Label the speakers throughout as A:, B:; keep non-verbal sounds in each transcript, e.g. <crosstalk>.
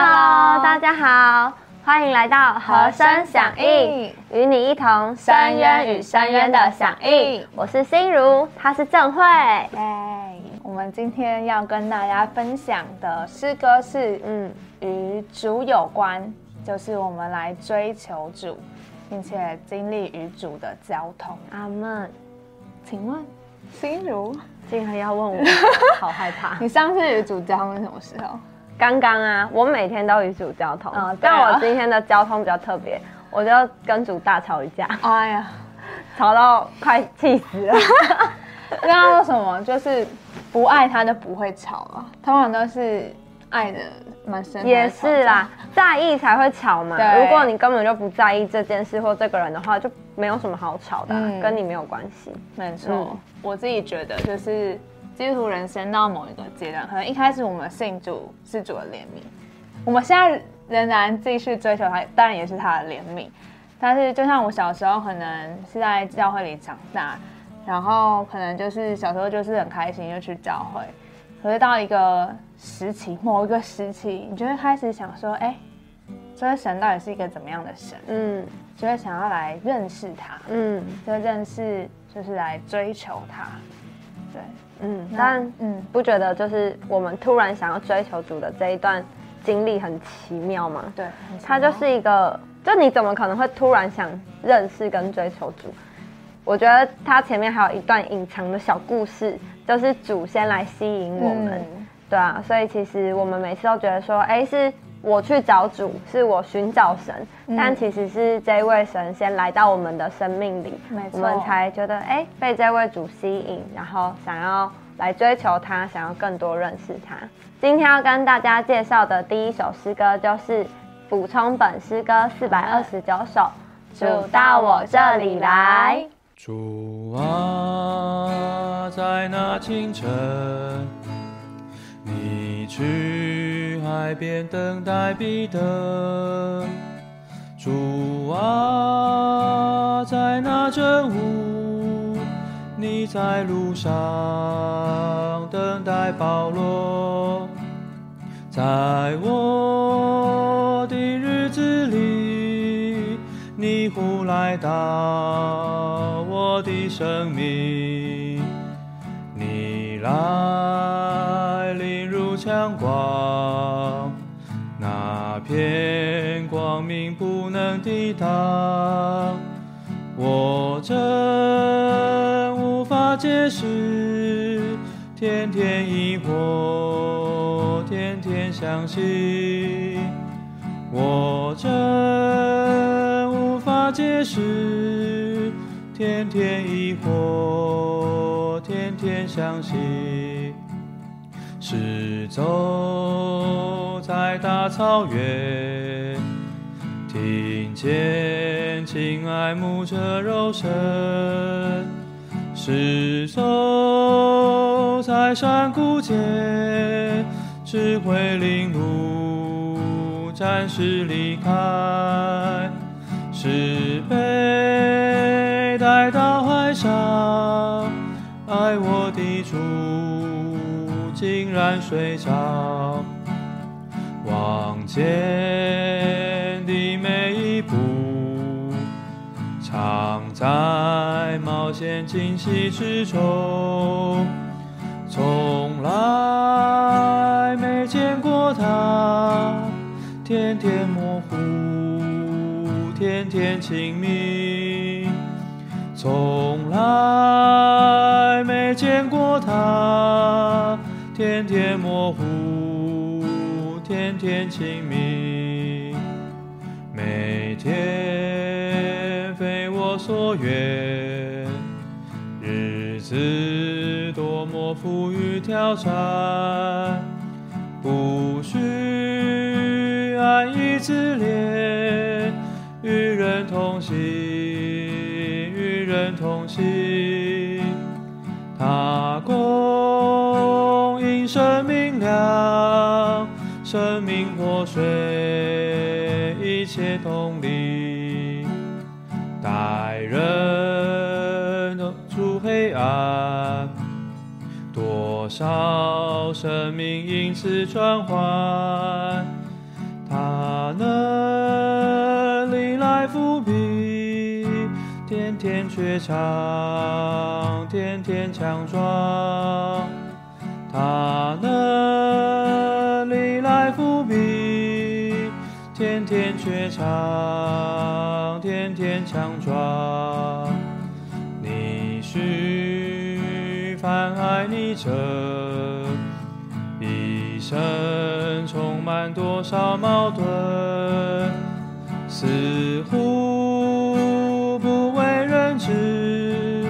A: Hello，大家好，欢迎来到和声响应，与你一同深渊与深渊的响应。我是心如，她是郑慧。
B: 耶！我们今天要跟大家分享的诗歌是，嗯，与主有关，就是我们来追求主，并且经历与主的交通。
A: 阿门。
B: 请问，心如
A: 竟然要问我，<laughs> 好害怕。
B: 你上次与主交通是什么时候？
A: 刚刚啊，我每天都与主交通，但我今天的交通比较特别，我就跟主大吵一架。哎呀，吵到快气死了。
B: 刚刚说什么？就是不爱他就不会吵啊，通常都是爱的蛮深。
A: 也是啦，在意才会吵嘛。如果你根本就不在意这件事或这个人的话，就没有什么好吵的，跟你没有关系。
B: 没错，我自己觉得就是。基督徒人生到某一个阶段，可能一开始我们信主是主的怜悯，我们现在仍然继续追求他，当然也是他的怜悯。但是就像我小时候，可能是在教会里长大，然后可能就是小时候就是很开心就去教会，可是到一个时期，某一个时期，你就会开始想说，哎，这个神到底是一个怎么样的神？嗯，就会想要来认识他，嗯，这个认识就是来追求他，对。
A: 嗯，但嗯，不觉得就是我们突然想要追求主的这一段经历很奇妙吗？
B: 对，
A: 它就是一个，就你怎么可能会突然想认识跟追求主？我觉得它前面还有一段隐藏的小故事，就是主先来吸引我们，对啊，所以其实我们每次都觉得说，哎是。我去找主，是我寻找神，但其实是这位神先来到我们的生命里，我们才觉得哎被这位主吸引，然后想要来追求他，想要更多认识他。今天要跟大家介绍的第一首诗歌就是补充本诗歌四百二十九首，主到我这里来。
C: 主啊，在那清晨，你去。海边等待彼得，主啊，在那正午，你在路上等待保罗，在我的日子里，你忽来到我的生命，你来临强光。那片光明不能抵挡，我真无法解释。天天疑惑，天天相信，我真无法解释。天天疑惑，天天相信，是走。在大草原，听见亲爱牧者柔声，是走在山谷间，只会领路，暂时离开，是被带到海上，然睡着。往前的每一步，常在冒险惊喜之中，从来没见过他，天天模糊，天天亲密，从来没见过他，天天模糊。天天清明，每天非我所愿，日子多么富裕挑战，生命亮，生命破碎，一切同力。带人出黑暗，多少生命因此转换。他能力来抚笔，天天却唱，天天强壮。他能历来伏笔，天天却唱，天天强壮。你是泛爱你者一生，充满多少矛盾，似乎不为人知，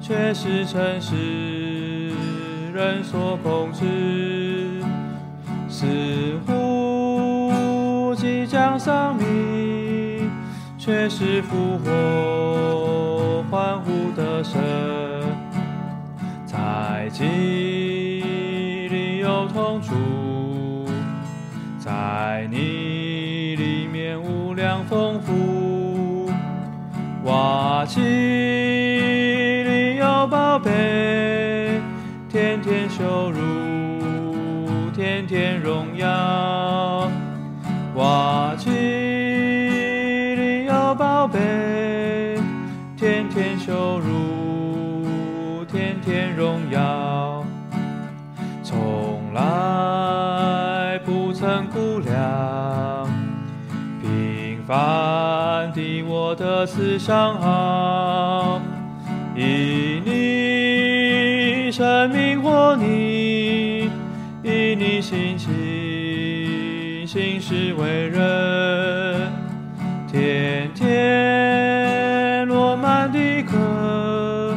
C: 却是诚实。人所控制，似乎即将丧命，却是复活欢呼的神。在记忆里有痛楚，在你里面无量丰富，瓦器里有宝贝。天天羞辱，天天荣耀。瓦器里有宝贝，天天羞辱，天天荣耀。从来不曾估量，平凡的我的思想好，以你生命你，以你心情行事为人，天天落满的颗，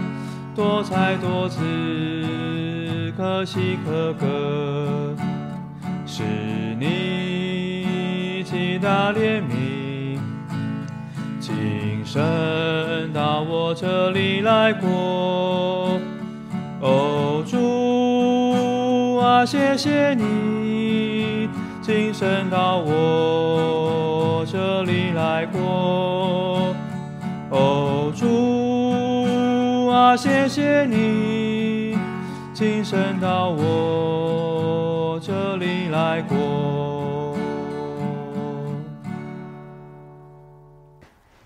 C: 多彩多姿，可喜可歌，是你极大怜悯。今生到我这里来过，哦啊，谢谢你，今生到我这里来过，哦主啊，谢谢你，今生到我这里来过。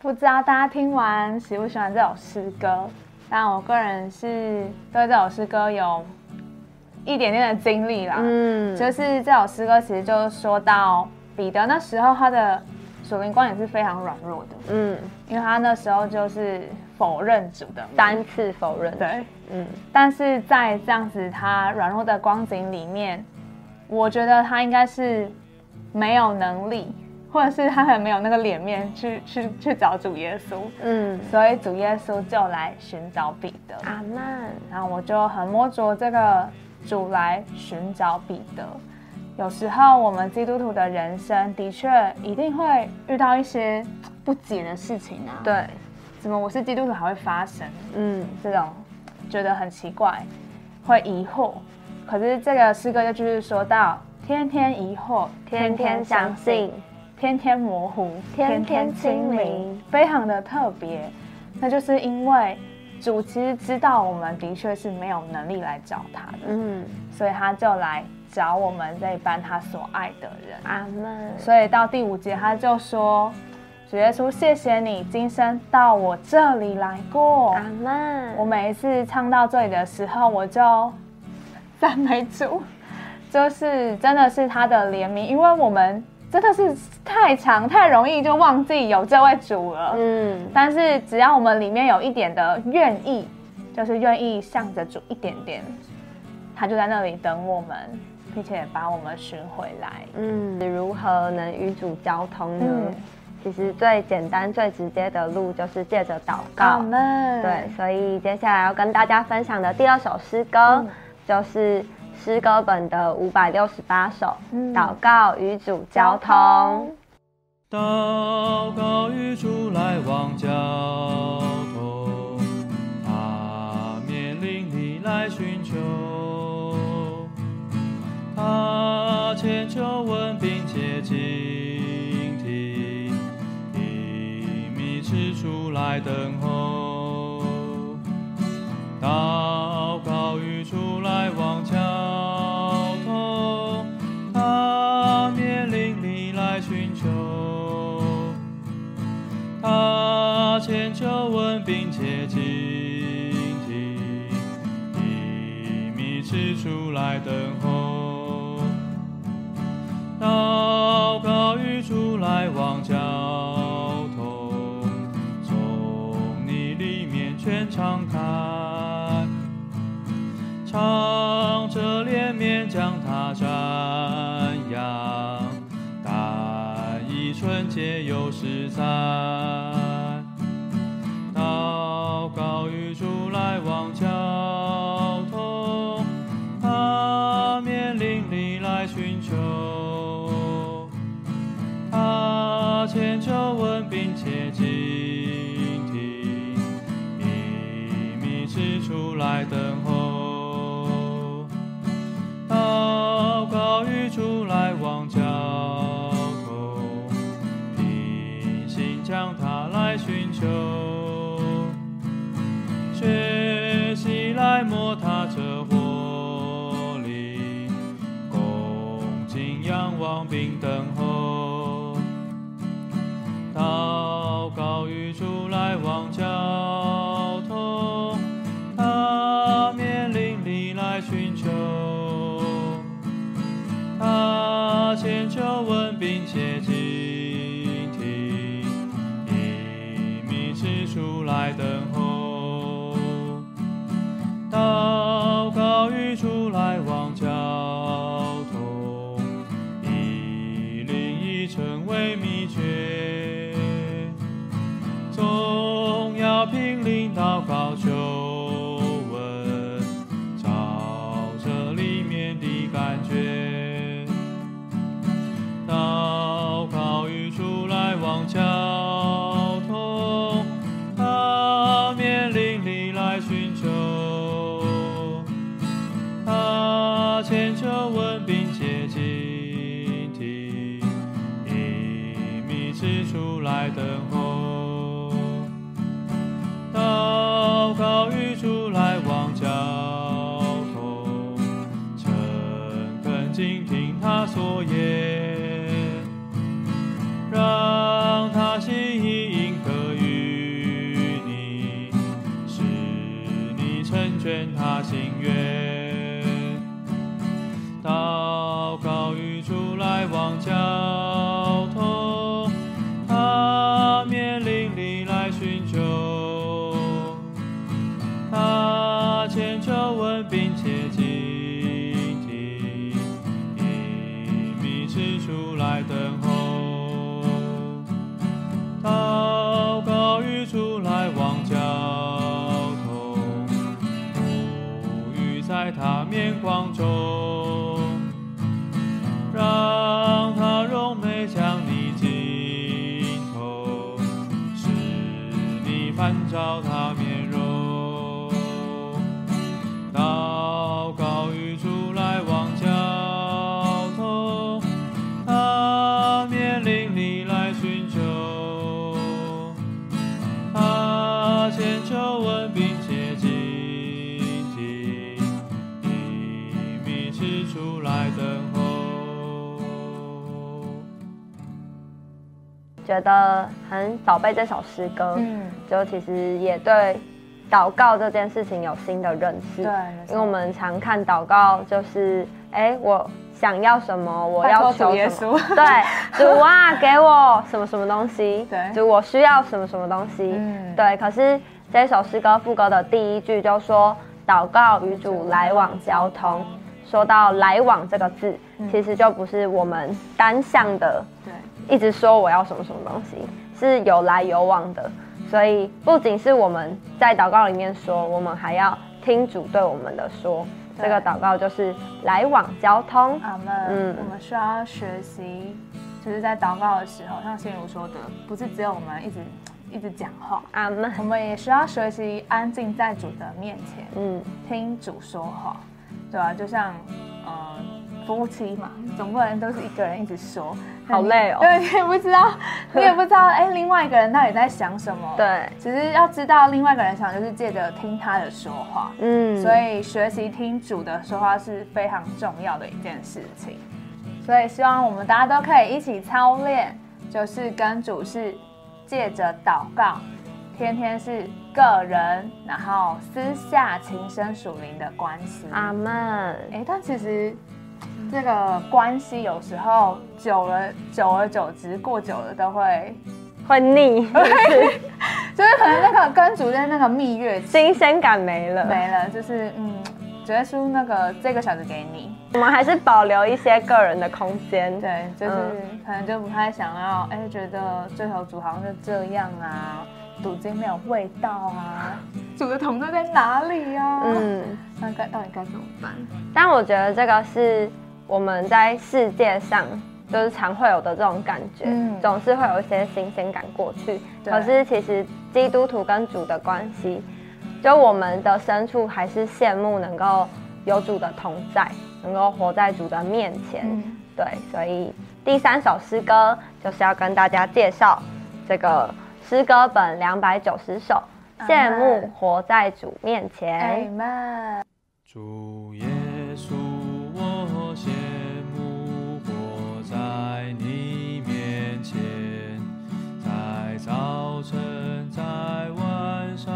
B: 不知道大家听完喜不喜欢这首诗歌？但我个人是对这首诗歌有一点点的经历啦。
A: 嗯，
B: 就是这首诗歌其实就是说到彼得那时候他的属灵观也是非常软弱的，
A: 嗯，
B: 因为他那时候就是否认主的。名
A: 单次否认，
B: 对，
A: 嗯。
B: 但是在这样子他软弱的光景里面，我觉得他应该是没有能力，或者是他很没有那个脸面去去去找主耶稣，
A: 嗯，
B: 所以主耶稣就来寻找彼得。
A: 阿曼，
B: 然后我就很摸着这个主来寻找彼得。有时候我们基督徒的人生的确一定会遇到一些不解的事情啊，，
A: 对，
B: 怎么我是基督徒还会发生
A: 嗯
B: 这种觉得很奇怪，会疑惑。可是这个诗歌就继续说到，天天疑惑，
A: 天天相信，
B: 天天模糊，
A: 天天清明，
B: 非常的特别。那就是因为主其实知道我们的确是没有能力来找他的，
A: 嗯，
B: 所以他就来找我们这一班他所爱的人。
A: 阿曼，
B: 所以到第五节他就说：“主耶稣，谢谢你今生到我这里来过。
A: 阿曼，
B: 我每一次唱到这里的时候，我就赞美主，就是真的是他的怜悯，因为我们真的是太长太容易就忘记有这位主了。
A: 嗯，
B: 但是只要我们里面有一点的愿意，就是愿意向着主一点点，他就在那里等我们，并且把我们寻回来。
A: 嗯，如何能与主交通呢？
B: 嗯
A: 其实最简单、最直接的路就是借着祷
B: 阿
A: 告。
B: 门。
A: 对，所以接下来要跟大家分享的第二首诗歌，
B: 嗯
A: 就是诗歌本的五百六十八首，
B: 嗯
A: 祷告与主交通。
C: 祷告与主来往交通，他面临你来寻求，他千求问并且倾听，以密之处来等候。祷来等候。祷告语出来往交通，从你里面全敞开，唱着连绵将它瞻仰，但以纯洁又实在。向他来寻求。学习来摸它成为秘诀。总要凭灵祷告求听他所言，眼光中，
A: 觉得很宝贝这首诗歌，
B: 嗯，
A: 就其实也对祷告这件事情有新的认识。
B: 对
A: 因为我们常看祷告，就是哎，我想要什么，我要
B: 求耶
A: 求什么，
B: 稣。
A: 对，主啊，给我什么什么东西，<laughs>
B: 对。
A: 主我需要什么什么东西，
B: 嗯。
A: 对。可是这首诗歌副歌的第一句就说，祷告与主来往交通。说到来往这个字，
B: 嗯。
A: 其实就不是我们单向的
B: 对，
A: 一直说我要什么什么东西，是有来有往的。所以不仅是我们在祷告里面说，我们还要听主对我们的说。
B: 对
A: 这个祷告就是来往交通。
B: 阿门。
A: 嗯
B: 我们需要学习，就是在祷告的时候，像心如说的，不是只有我们一直一直讲话，
A: 阿门。
B: 我们也需要学习安静在主的面前，
A: 嗯，
B: 听主说话，对吧、就像呃夫妻嘛，总不能都是一个人一直说，
A: 好累哦
B: 对，你 <laughs> 也不知道，你也不知道，哎，另外一个人到底在想什么。<laughs>
A: 对，
B: 只是要知道另外一个人想，就是借着听他的说话。
A: 嗯，
B: 所以学习听主的说话是非常重要的一件事情。所以希望我们大家都可以一起操练，就是跟主是借着祷告，天天是个人，然后私下情深属灵的关系。
A: 阿门。
B: 哎，但其实这个关系有时候久了，久而久之，过久了都会
A: 会腻，<laughs>
B: 就是可能那个跟主任那个蜜月
A: 新鲜感没了。
B: 没了，就是嗯，主耶稣那个这个小子给你，
A: 我们还是保留一些个人的空间。
B: 对，就是可能就不太想要，哎，觉得追求组好像是这样啊，读经没有味道啊，主的同在在哪里啊？嗯，
A: 嗯，<laughs>
B: 那该到底该怎么办？
A: 但我觉得这个是我们在世界上就是常会有的这种感觉，
B: 嗯
A: 总是会有一些新鲜感过去。可是其实基督徒跟主的关系，就我们的深处还是羡慕能够有主的同在，能够活在主的面前。
B: 嗯
A: 对，所以第三首诗歌就是要跟大家介绍这个诗歌本两百九十首，羡慕活在主面前。
C: 主耶稣，我羡慕活在你面前，在早晨，在晚上，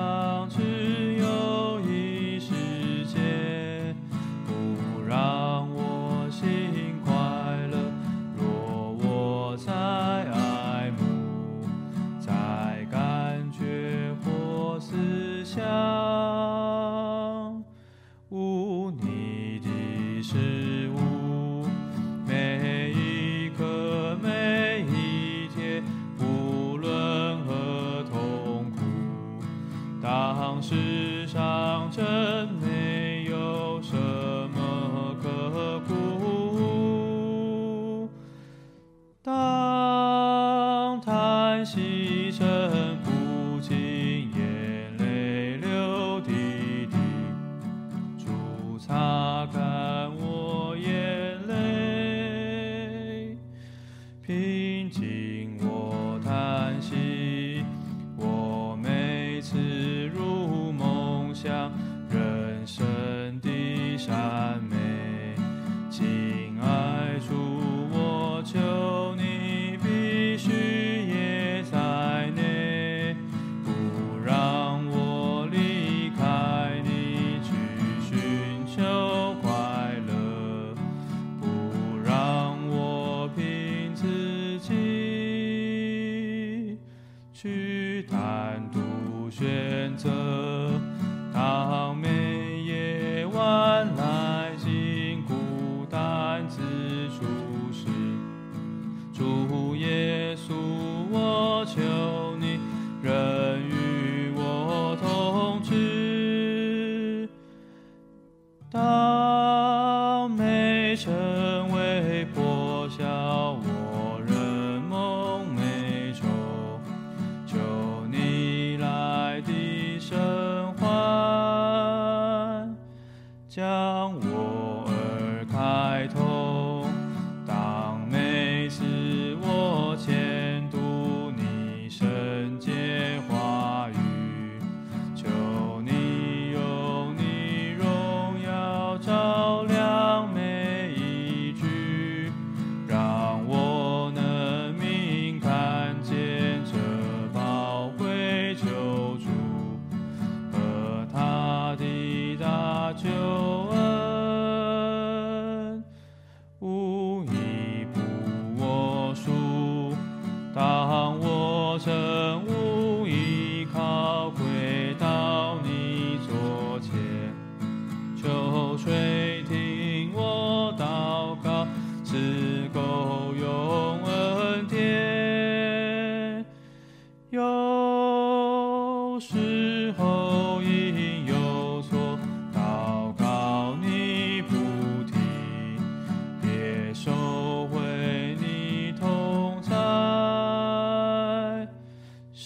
C: 的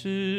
C: 是。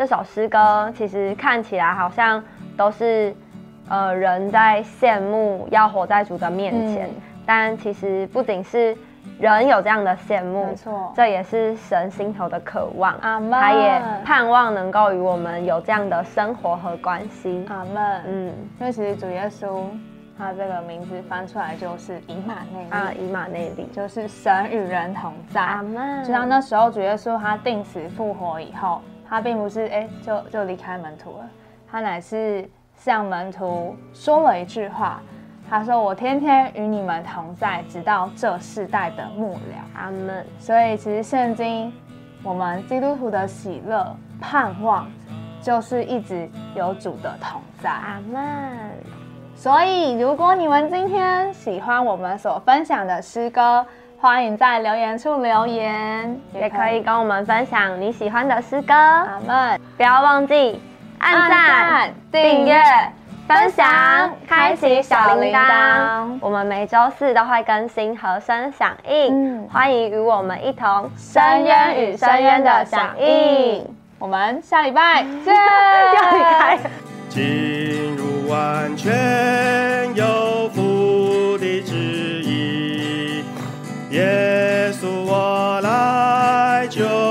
A: 这首诗歌其实看起来好像都是呃人在羡慕要活在主的面前，
B: 嗯
A: 但其实不仅是人有这样的羡慕，
B: 没错
A: 这也是神心头的渴望。
B: 阿门
A: 他也盼望能够与我们有这样的生活和关系。
B: 阿门。
A: 嗯
B: 因为其实主耶稣他这个名字翻出来就是以马内利，
A: 啊，以马内利。
B: 就是神与人同在。
A: 阿门。
B: 就像那时候主耶稣他定死复活以后，他并不是哎就就离开门徒了，他乃是向门徒说了一句话，他说：“我天天与你们同在，直到这世代的末了。
A: 阿门。”
B: 所以其实圣经，我们基督徒的喜乐、盼望，就是一直有主的同在。
A: 阿门。
B: 所以，如果你们今天喜欢我们所分享的诗歌，欢迎在留言处留言，
A: 也可以跟我们分享你喜欢的诗歌，
B: 阿门。
A: 不要忘记按
B: 按
A: 赞
B: 赞、
A: 订阅、分享、开启小铃
B: 铃
A: 铛
B: 铛。
A: 我们每周四都会更新和声响应，
B: 嗯
A: 欢迎与我们一同
B: 深渊与深渊的响应。我们下礼拜 <laughs> 见。
A: 要离开。
D: 进入完全有耶稣我来救